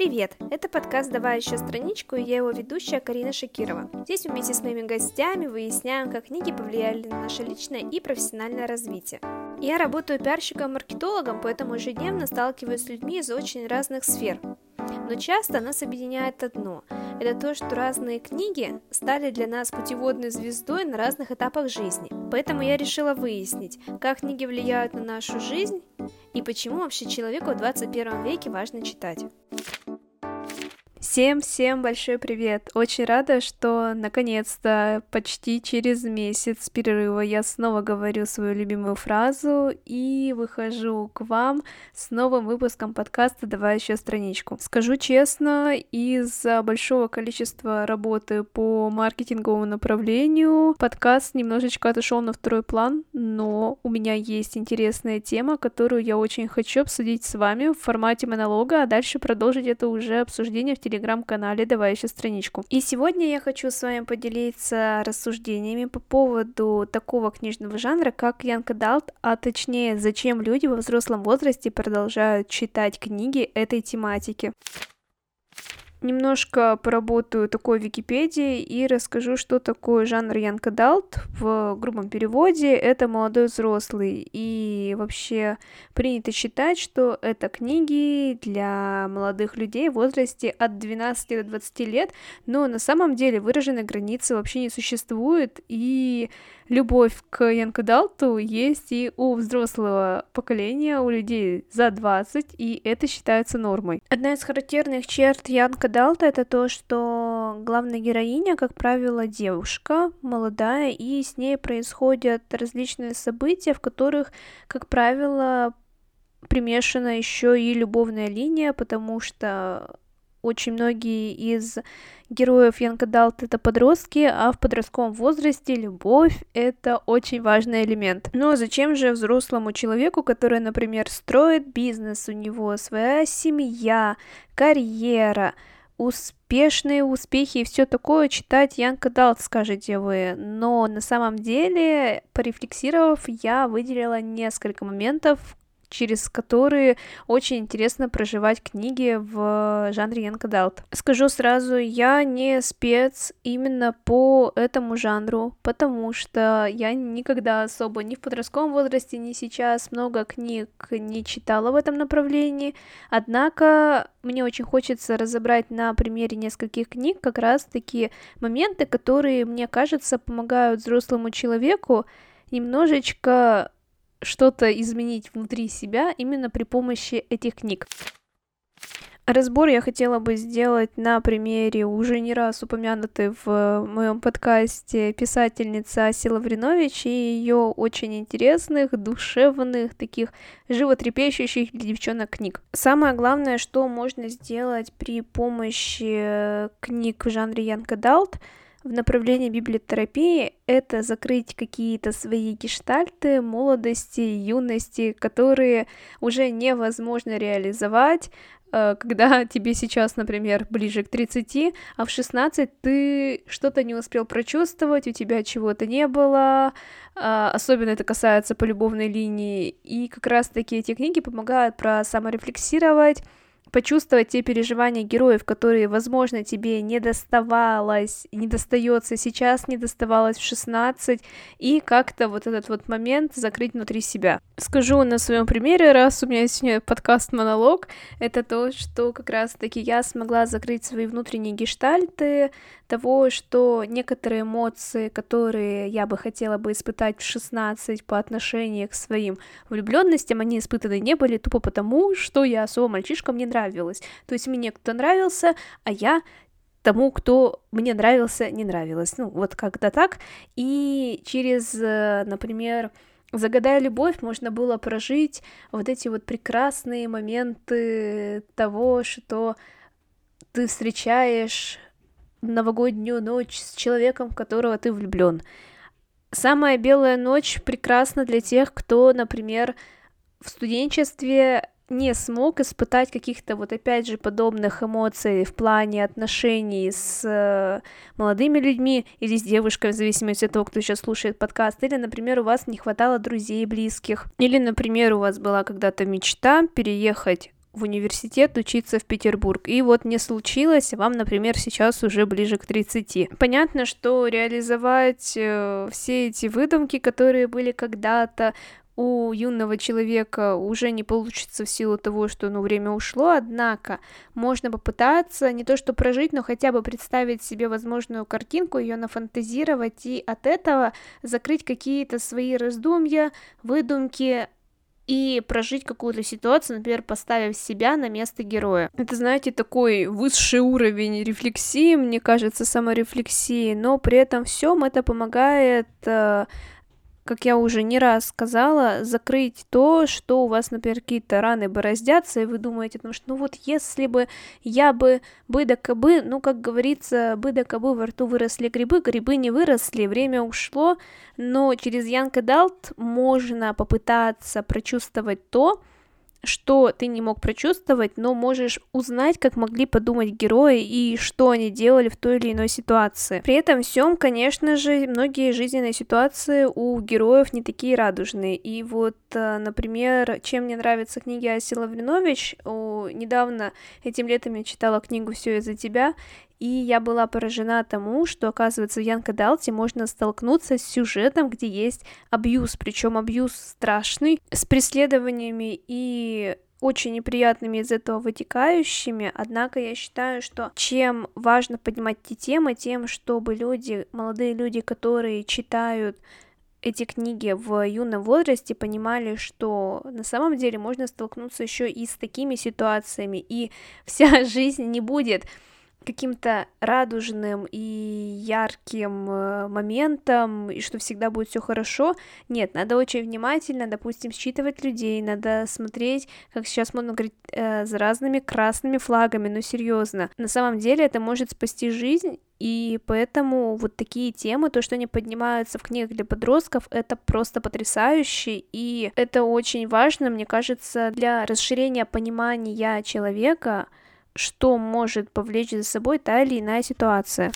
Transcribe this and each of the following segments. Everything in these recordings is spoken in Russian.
Привет! Это подкаст «Давай еще страничку» и я его ведущая Карина Шакирова. Здесь вместе с моими гостями выясняем, как книги повлияли на наше личное и профессиональное развитие. Я работаю пиарщиком-маркетологом, поэтому ежедневно сталкиваюсь с людьми из очень разных сфер. Но часто нас объединяет одно – это то, что разные книги стали для нас путеводной звездой на разных этапах жизни. Поэтому я решила выяснить, как книги влияют на нашу жизнь и почему вообще человеку в 21 веке важно читать. Всем-всем большой привет! Очень рада, что наконец-то почти через месяц перерыва я снова говорю свою любимую фразу и выхожу к вам с новым выпуском подкаста «Давай еще страничку». Скажу честно, из-за большого количества работы по маркетинговому направлению подкаст немножечко отошел на второй план, но у меня есть интересная тема, которую я очень хочу обсудить с вами в формате монолога, а дальше продолжить это уже обсуждение в телеграме телеграм-канале «Давай еще страничку». И сегодня я хочу с вами поделиться рассуждениями по поводу такого книжного жанра, как Young Adult, а точнее, зачем люди во взрослом возрасте продолжают читать книги этой тематики немножко поработаю такой Википедии и расскажу, что такое жанр Young Adult в грубом переводе. Это молодой взрослый. И вообще принято считать, что это книги для молодых людей в возрасте от 12 до 20 лет, но на самом деле выраженной границы вообще не существует, и любовь к Young Adult есть и у взрослого поколения, у людей за 20, и это считается нормой. Одна из характерных черт Young Adult это то, что главная героиня, как правило, девушка, молодая, и с ней происходят различные события, в которых, как правило, примешана еще и любовная линия, потому что очень многие из героев Young Adult это подростки, а в подростковом возрасте любовь это очень важный элемент. Но зачем же взрослому человеку, который, например, строит бизнес, у него своя семья, карьера, успешные успехи и все такое читать Young Adult, скажете вы. Но на самом деле, порефлексировав, я выделила несколько моментов, через которые очень интересно проживать книги в жанре Young Adult. Скажу сразу, я не спец именно по этому жанру, потому что я никогда особо ни в подростковом возрасте, ни сейчас много книг не читала в этом направлении, однако мне очень хочется разобрать на примере нескольких книг как раз такие моменты, которые, мне кажется, помогают взрослому человеку немножечко что-то изменить внутри себя именно при помощи этих книг. Разбор я хотела бы сделать на примере уже не раз упомянутой в моем подкасте писательницы Аси Лавринович и ее очень интересных, душевных, таких животрепещущих для девчонок книг. Самое главное, что можно сделать при помощи книг в жанре Young Adult — в направлении библиотерапии это закрыть какие-то свои гештальты молодости, юности, которые уже невозможно реализовать, э, когда тебе сейчас, например, ближе к 30, а в 16 ты что-то не успел прочувствовать, у тебя чего-то не было, а, особенно это касается по любовной линии, и как раз-таки эти книги помогают про саморефлексировать, почувствовать те переживания героев, которые, возможно, тебе не доставалось, не достается сейчас, не доставалось в 16, и как-то вот этот вот момент закрыть внутри себя. Скажу на своем примере, раз у меня сегодня подкаст-монолог, это то, что как раз-таки я смогла закрыть свои внутренние гештальты, того, что некоторые эмоции, которые я бы хотела бы испытать в 16 по отношению к своим влюбленностям, они испытаны не были тупо потому, что я особо мальчишка, мне нравилась. То есть мне кто нравился, а я тому, кто мне нравился, не нравилось. Ну, вот как-то так. И через, э, например, Загадая любовь, можно было прожить вот эти вот прекрасные моменты того, что ты встречаешь новогоднюю ночь с человеком, в которого ты влюблен. Самая белая ночь прекрасна для тех, кто, например, в студенчестве не смог испытать каких-то вот опять же подобных эмоций в плане отношений с э, молодыми людьми или с девушкой, в зависимости от того, кто сейчас слушает подкаст, или, например, у вас не хватало друзей близких, или, например, у вас была когда-то мечта переехать в университет учиться в Петербург. И вот не случилось, вам, например, сейчас уже ближе к 30. Понятно, что реализовать э, все эти выдумки, которые были когда-то, у юного человека уже не получится в силу того, что ну, время ушло, однако можно попытаться не то что прожить, но хотя бы представить себе возможную картинку, ее нафантазировать и от этого закрыть какие-то свои раздумья, выдумки, и прожить какую-то ситуацию, например, поставив себя на место героя. Это, знаете, такой высший уровень рефлексии, мне кажется, саморефлексии, но при этом всем это помогает э, как я уже не раз сказала, закрыть то, что у вас, например, какие-то раны бороздятся, и вы думаете, ну что, ну вот если бы я бы бы да кобы, ну, как говорится, бы да кобы во рту выросли грибы, грибы не выросли, время ушло, но через Янка Далт можно попытаться прочувствовать то, что ты не мог прочувствовать, но можешь узнать, как могли подумать герои и что они делали в той или иной ситуации. При этом всем, конечно же, многие жизненные ситуации у героев не такие радужные. И вот, э, например, чем мне нравятся книги Аси Лавринович, недавно этим летом я читала книгу «Все из-за тебя», и я была поражена тому, что, оказывается, в Янка Далте можно столкнуться с сюжетом, где есть абьюз, причем абьюз страшный, с преследованиями и очень неприятными из этого вытекающими, однако я считаю, что чем важно поднимать эти темы, тем, чтобы люди, молодые люди, которые читают эти книги в юном возрасте понимали, что на самом деле можно столкнуться еще и с такими ситуациями, и вся жизнь не будет каким-то радужным и ярким э, моментом, и что всегда будет все хорошо. Нет, надо очень внимательно, допустим, считывать людей, надо смотреть, как сейчас можно говорить, э, за разными красными флагами, но серьезно. На самом деле это может спасти жизнь, и поэтому вот такие темы, то, что они поднимаются в книгах для подростков, это просто потрясающе, и это очень важно, мне кажется, для расширения понимания человека, что может повлечь за собой та или иная ситуация.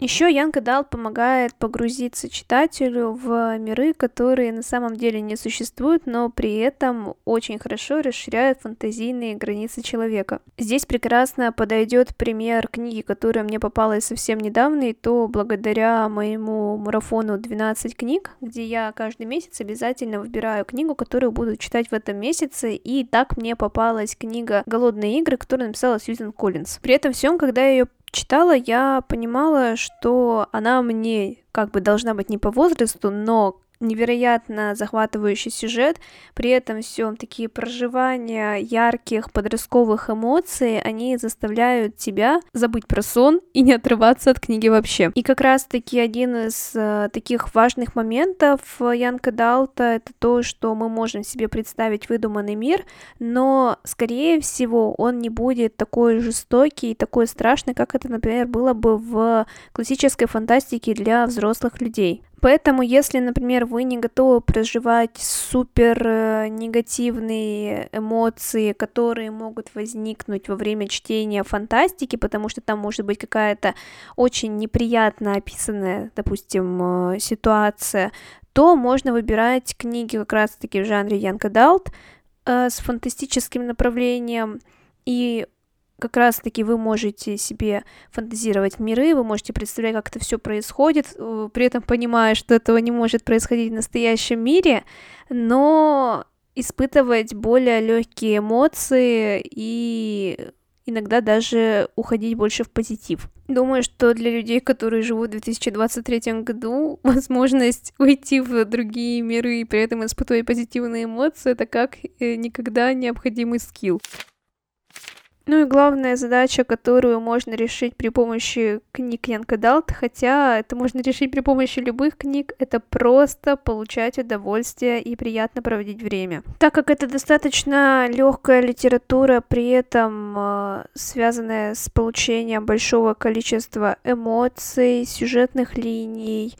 Еще Янка Дал помогает погрузиться читателю в миры, которые на самом деле не существуют, но при этом очень хорошо расширяют фантазийные границы человека. Здесь прекрасно подойдет пример книги, которая мне попалась совсем недавно, и то благодаря моему марафону 12 книг, где я каждый месяц обязательно выбираю книгу, которую буду читать в этом месяце, и так мне попалась книга «Голодные игры», которую написала Сьюзен Коллинз. При этом всем, когда я ее читала, я понимала, что она мне как бы должна быть не по возрасту, но невероятно захватывающий сюжет, при этом всем такие проживания ярких подростковых эмоций, они заставляют тебя забыть про сон и не отрываться от книги вообще. И как раз-таки один из э, таких важных моментов Янка Далта это то, что мы можем себе представить выдуманный мир, но, скорее всего, он не будет такой жестокий и такой страшный, как это, например, было бы в классической фантастике для взрослых людей. Поэтому, если, например, вы не готовы проживать супер э, негативные эмоции, которые могут возникнуть во время чтения фантастики, потому что там может быть какая-то очень неприятно описанная, допустим, э, ситуация, то можно выбирать книги как раз-таки в жанре Young Adult э, с фантастическим направлением, и как раз-таки вы можете себе фантазировать миры, вы можете представлять, как это все происходит, э, при этом понимая, что этого не может происходить в настоящем мире, но испытывать более легкие эмоции и иногда даже уходить больше в позитив. Думаю, что для людей, которые живут в 2023 году, возможность уйти в другие миры и при этом испытывать позитивные эмоции, это как э, никогда необходимый скилл. Ну и главная задача, которую можно решить при помощи книг Янка Далт, хотя это можно решить при помощи любых книг, это просто получать удовольствие и приятно проводить время. Так как это достаточно легкая литература, при этом э, связанная с получением большого количества эмоций, сюжетных линий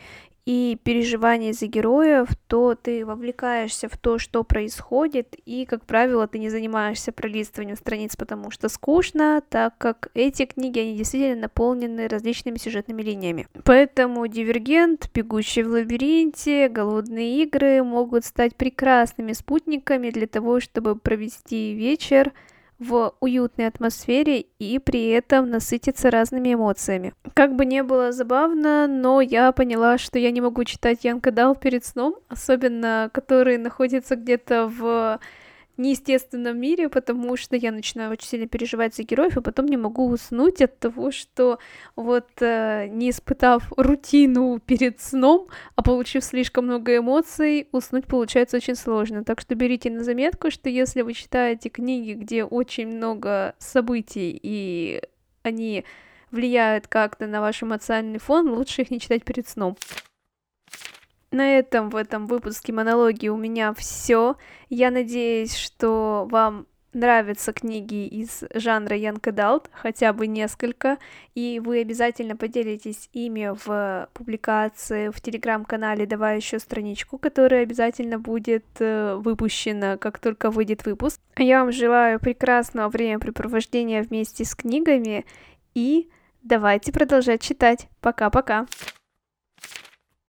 и переживания за героев, то ты вовлекаешься в то, что происходит, и, как правило, ты не занимаешься пролистыванием страниц, потому что скучно, так как эти книги, они действительно наполнены различными сюжетными линиями. Поэтому «Дивергент», «Бегущий в лабиринте», «Голодные игры» могут стать прекрасными спутниками для того, чтобы провести вечер в уютной атмосфере и при этом насытиться разными эмоциями. Как бы не было забавно, но я поняла, что я не могу читать Янка Дал перед сном, особенно который находится где-то в неестественном мире, потому что я начинаю очень сильно переживать за героев, и потом не могу уснуть от того, что вот э, не испытав рутину перед сном, а получив слишком много эмоций, уснуть получается очень сложно. Так что берите на заметку, что если вы читаете книги, где очень много событий, и они влияют как-то на ваш эмоциональный фон, лучше их не читать перед сном. На этом в этом выпуске монологии у меня все. Я надеюсь, что вам нравятся книги из жанра Young Adult, хотя бы несколько, и вы обязательно поделитесь ими в публикации в телеграм-канале «Давай еще страничку», которая обязательно будет э, выпущена, как только выйдет выпуск. Я вам желаю прекрасного времяпрепровождения вместе с книгами, и давайте продолжать читать. Пока-пока!